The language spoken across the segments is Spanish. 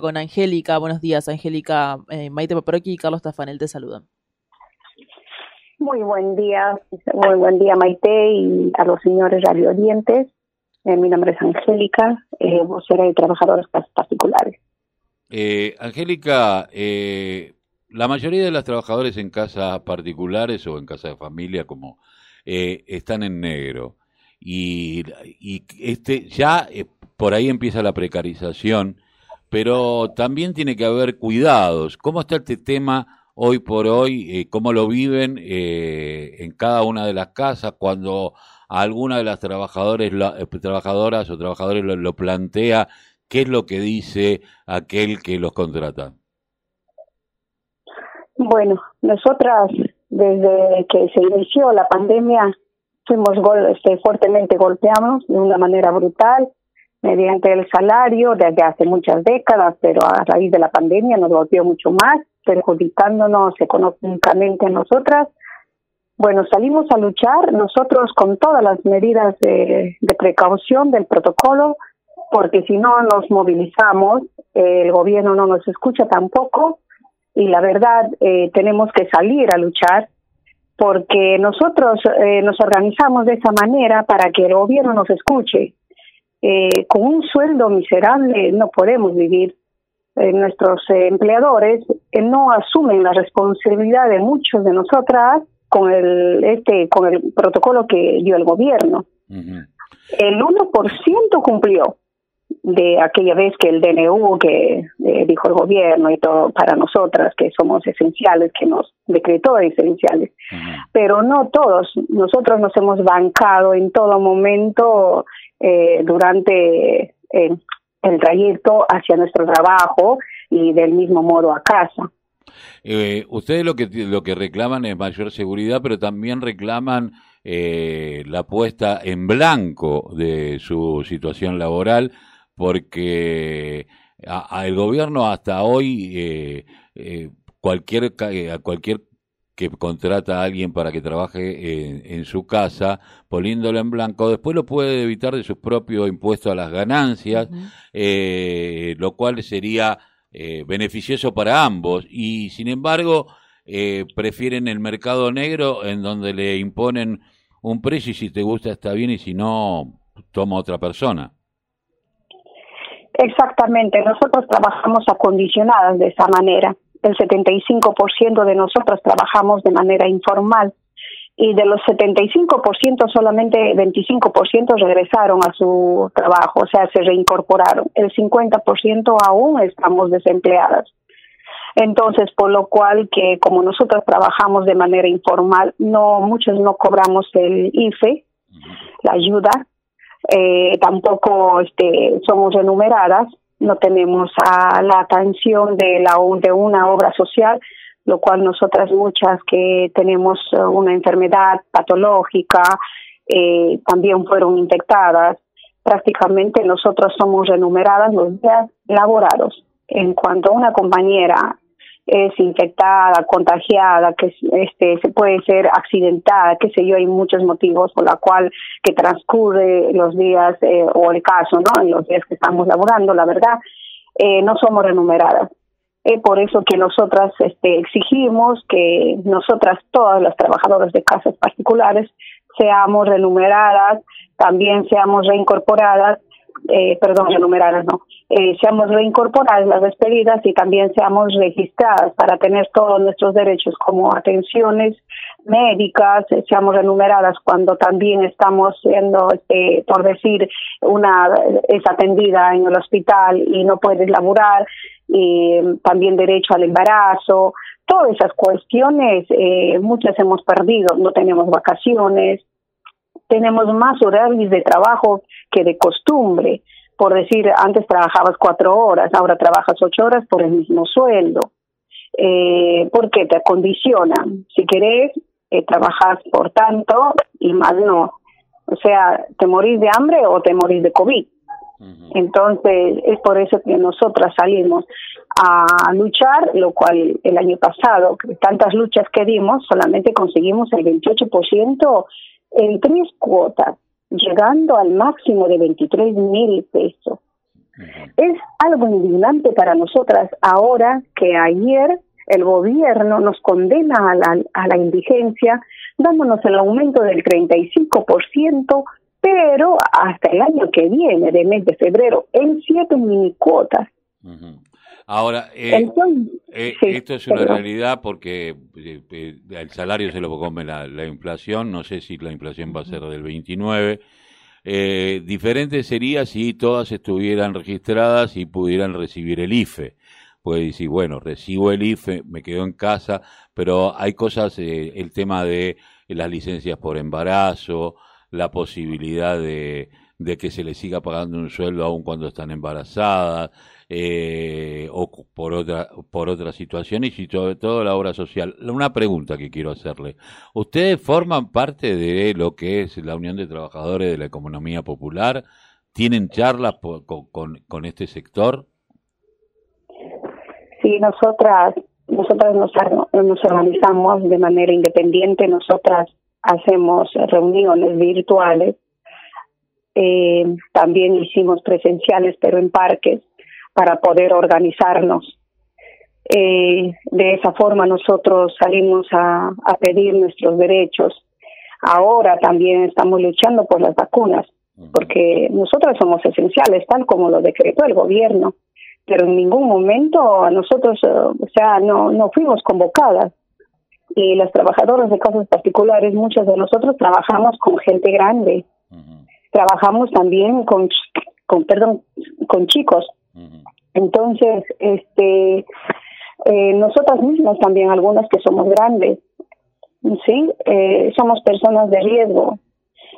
con Angélica. Buenos días, Angélica. Eh, Maite Paproqui y Carlos Tafanel te saludan. Muy buen día, muy buen día Maite y a los señores radiodientes. Eh, mi nombre es Angélica, eh, vocera de trabajadores particulares. Eh, Angélica, eh, la mayoría de los trabajadores en casas particulares o en casa de familia como eh, están en negro y, y este ya eh, por ahí empieza la precarización, pero también tiene que haber cuidados. ¿Cómo está este tema? hoy por hoy, eh, cómo lo viven eh, en cada una de las casas cuando alguna de las trabajadores, eh, trabajadoras o trabajadores lo, plantea, qué es lo que dice aquel que los contrata. Bueno, nosotras desde que se inició la pandemia fuimos este, fuertemente golpeados de una manera brutal mediante el salario desde hace muchas décadas, pero a raíz de la pandemia nos golpeó mucho más perjudicándonos económicamente nosotras. Bueno, salimos a luchar nosotros con todas las medidas de, precaución del protocolo, porque si no nos movilizamos, el gobierno no nos escucha tampoco y la verdad eh, tenemos que salir a luchar porque nosotros eh, nos organizamos de esa manera para que el gobierno nos escuche. Eh, con un sueldo miserable no podemos vivir eh, nuestros eh, empleadores eh, no asumen la responsabilidad de muchos de nosotras con el este con el protocolo que dio el gobierno. Uh -huh. El 1% cumplió de aquella vez que el DNU que eh, dijo el gobierno y todo para nosotras que somos esenciales que nos decretó esenciales uh -huh. pero no todos nosotros nos hemos bancado en todo momento eh, durante eh, el trayecto hacia nuestro trabajo y del mismo modo a casa. Eh, ustedes lo que lo que reclaman es mayor seguridad, pero también reclaman eh, la puesta en blanco de su situación laboral, porque a, a el gobierno hasta hoy eh, eh cualquier a cualquier que contrata a alguien para que trabaje en, en, su casa, poniéndolo en blanco, después lo puede evitar de su propio impuesto a las ganancias, uh -huh. eh, lo cual sería eh, beneficioso para ambos. Y sin embargo, eh, prefieren el mercado negro en donde le imponen un precio y si te gusta está bien y si no, toma otra persona. Exactamente, nosotros trabajamos acondicionadas de esa manera el 75% de nosotros trabajamos de manera informal y de los 75% solamente 25% regresaron a su trabajo, o sea, se reincorporaron. El 50% aún estamos desempleadas. Entonces, por lo cual que como nosotros trabajamos de manera informal, no muchos no cobramos el IFE, la ayuda, eh, tampoco este, somos enumeradas no tenemos a la atención de la de una obra social lo cual nosotras muchas que tenemos una enfermedad patológica eh, también fueron infectadas. Prácticamente nosotros somos renumeradas los días laborados. En cuanto una compañera es infectada, contagiada, que este se puede ser accidentada, qué sé yo, hay muchos motivos por la cual que transcurre los días eh, o el caso, ¿no? En los días que estamos laborando, la verdad, eh, no somos renumeradas. Es por eso que nosotras este, exigimos que nosotras, todas las trabajadoras de casas particulares, seamos renumeradas, también seamos reincorporadas eh, perdón, enumeradas no, eh, seamos reincorporadas las despedidas y también seamos registradas para tener todos nuestros derechos como atenciones médicas, eh, seamos enumeradas cuando también estamos siendo, este, por decir, una es atendida en el hospital y no puedes laburar, y también derecho al embarazo, todas esas cuestiones, eh, muchas hemos perdido, no tenemos vacaciones, tenemos más horarios de trabajo que de costumbre. Por decir, antes trabajabas cuatro horas, ahora trabajas ocho horas por el mismo sueldo. Eh, porque te acondicionan. Si querés, eh, trabajas por tanto y más no. O sea, te morís de hambre o te morís de COVID. Uh -huh. Entonces, es por eso que nosotras salimos a luchar, lo cual el año pasado, tantas luchas que dimos, solamente conseguimos el 28% en tres cuotas, llegando al máximo de 23 mil pesos. Es algo indignante para nosotras ahora que ayer el gobierno nos condena a la, a la indigencia dándonos el aumento del 35%, pero hasta el año que viene, de mes de febrero, en siete mini cuotas. Ahora, eh, eh, esto es una realidad porque eh, el salario se lo come la, la, inflación, no sé si la inflación va a ser del 29. diferente sería si todas estuvieran registradas y pudieran recibir el IFE. Puede decir, bueno, recibo el IFE, me quedo en casa, pero hay cosas, eh, el tema de las licencias por embarazo, la posibilidad de, de que se le siga pagando un sueldo aún cuando están embarazadas, eh, o por otra, por otras situaciones y sobre todo la obra social. Una pregunta que quiero hacerle. ¿Ustedes forman parte de lo que es la Unión de Trabajadores de la Economía Popular? ¿Tienen charlas con, con, con este sector? Sí, nosotras, nosotras nos, nos organizamos de manera independiente, nosotras hacemos reuniones virtuales, eh, también hicimos presenciales, pero en parques, para poder organizarnos. Eh, de esa forma nosotros salimos a, a pedir nuestros derechos. Ahora también estamos luchando por las vacunas, porque nosotras somos esenciales, tal como lo decretó el gobierno pero en ningún momento a nosotros, eh, o sea, no, no fuimos convocadas. Y las trabajadoras de casas particulares, muchas de nosotros trabajamos con gente grande. Trabajamos también con, con, perdón, con chicos. Entonces, este, eh, nosotras mismas también, algunas que somos grandes, ¿sí? Eh, somos personas de riesgo.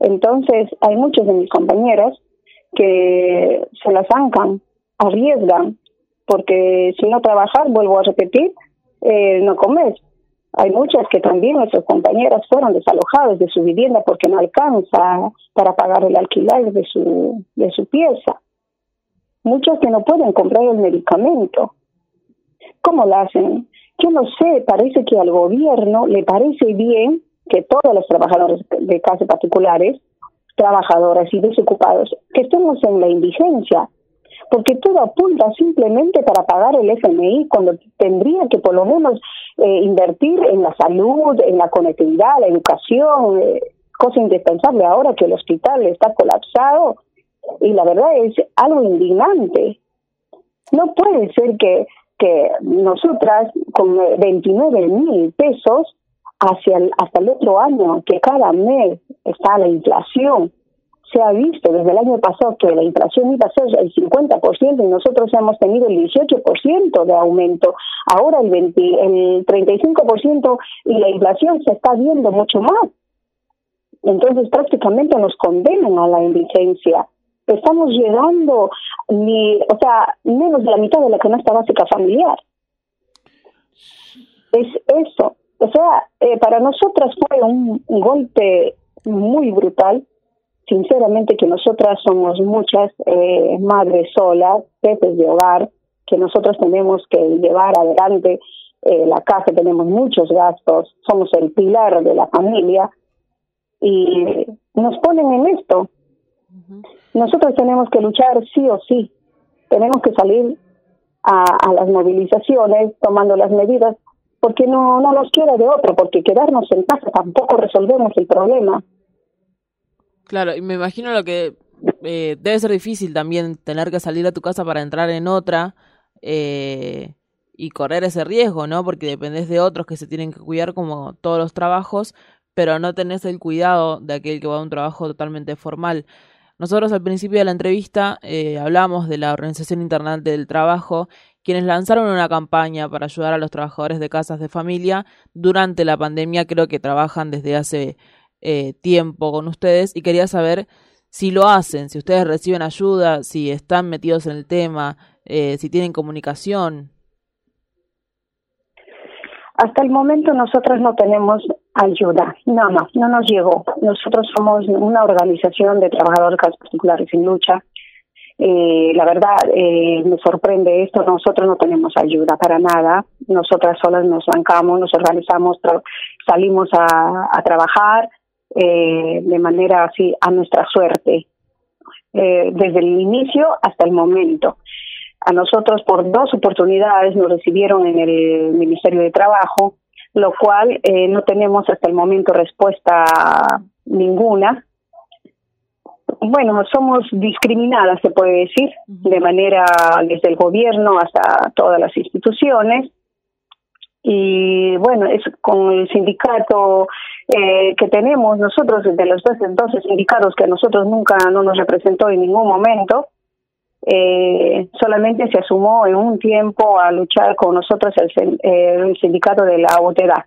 Entonces, hay muchos de mis compañeros que se las zancan arriesgan, porque si no trabajar, vuelvo a repetir, eh, no comes. Hay muchas que también nuestras compañeras fueron desalojadas de su vivienda porque no alcanza para pagar el alquiler de su, de su pieza. Muchas que no pueden comprar el medicamento. ¿Cómo lo hacen? Yo no sé, parece que al gobierno le parece bien que todos los trabajadores de casas particulares, trabajadoras y desocupados, que estemos en la indigencia, porque todo apunta simplemente para pagar el FMI cuando tendría que por lo menos eh, invertir en la salud, en la conectividad, la educación, eh, cosa indispensable ahora que el hospital está colapsado y la verdad es algo indignante. No puede ser que, que nosotras con 29 mil pesos hacia hasta el otro año, que cada mes está la inflación, se ha visto desde el año pasado que la inflación iba a ser el 50% y nosotros hemos tenido el 18% de aumento. Ahora el, 20, el 35% y la inflación se está viendo mucho más. Entonces prácticamente nos condenan a la indigencia. Estamos llegando ni, o sea, menos de la mitad de la canasta básica familiar. Es eso. O sea, eh, para nosotras fue un golpe muy brutal sinceramente que nosotras somos muchas eh, madres solas, jefes de hogar, que nosotros tenemos que llevar adelante eh, la casa, tenemos muchos gastos, somos el pilar de la familia y nos ponen en esto. Nosotros tenemos que luchar sí o sí, tenemos que salir a, a las movilizaciones tomando las medidas porque no, no nos quiera de otro, porque quedarnos en casa tampoco resolvemos el problema. Claro, y me imagino lo que eh, debe ser difícil también tener que salir a tu casa para entrar en otra eh, y correr ese riesgo, ¿no? Porque dependes de otros que se tienen que cuidar como todos los trabajos, pero no tenés el cuidado de aquel que va a un trabajo totalmente formal. Nosotros al principio de la entrevista eh, hablamos de la Organización Internacional del Trabajo, quienes lanzaron una campaña para ayudar a los trabajadores de casas de familia durante la pandemia. Creo que trabajan desde hace eh, tiempo con ustedes y quería saber si lo hacen, si ustedes reciben ayuda, si están metidos en el tema, eh, si tienen comunicación. Hasta el momento nosotros no tenemos ayuda, no, no, no nos llegó. Nosotros somos una organización de trabajadores particulares en lucha. Eh, la verdad, eh, me sorprende esto, nosotros no tenemos ayuda para nada. Nosotras solas nos bancamos, nos organizamos, salimos a trabajar, eh, de manera así a nuestra suerte. eh, desde el inicio hasta el momento. A nosotros por dos oportunidades nos recibieron en el Ministerio de Trabajo, lo cual eh, no tenemos hasta el momento respuesta ninguna. Bueno, somos discriminadas, se puede decir, de manera desde el gobierno hasta todas las instituciones. Y bueno, es con el sindicato eh, que tenemos nosotros, de los dos, sindicatos que a nosotros nunca no nos representó en ningún momento, eh, solamente se asumó en un tiempo a luchar con nosotros el, sindicato de la OTEDA,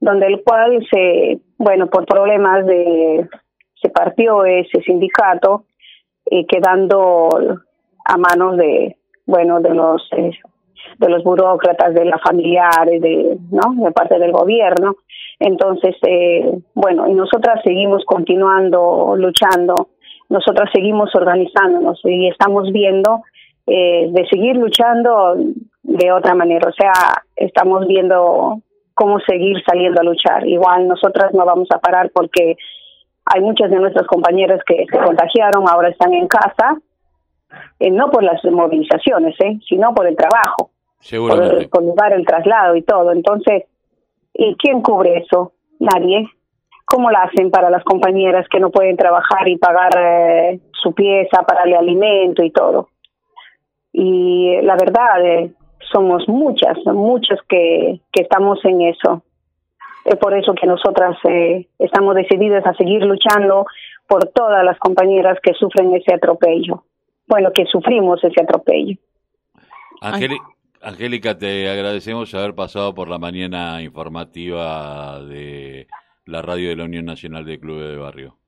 donde el cual se, bueno, por problemas de, se partió ese sindicato, eh, quedando a manos de, bueno, de los eh, de los burócratas, de las familiares, de, ¿no? de parte del gobierno. Entonces, eh, bueno, y nosotras seguimos continuando luchando, nosotras seguimos organizándonos y estamos viendo eh, de seguir luchando de otra manera. O sea, estamos viendo cómo seguir saliendo a luchar. Igual nosotras no vamos a parar porque hay muchas de nuestras compañeras que se contagiaron, ahora están en casa, eh, no por las movilizaciones, eh, sino por el trabajo. Por, por lugar el traslado y todo. Entonces, ¿y quién cubre eso? Nadie. ¿Cómo lo hacen para las compañeras que no pueden trabajar y pagar eh, su pieza para el alimento y todo? Y la verdad, eh, somos muchas, muchas que, que estamos en eso. Es por eso que nosotras eh, estamos decididas a seguir luchando por todas las compañeras que sufren ese atropello. Bueno, que sufrimos ese atropello. Angélica, te agradecemos haber pasado por la mañana informativa de la radio de la Unión Nacional de Clubes de Barrio.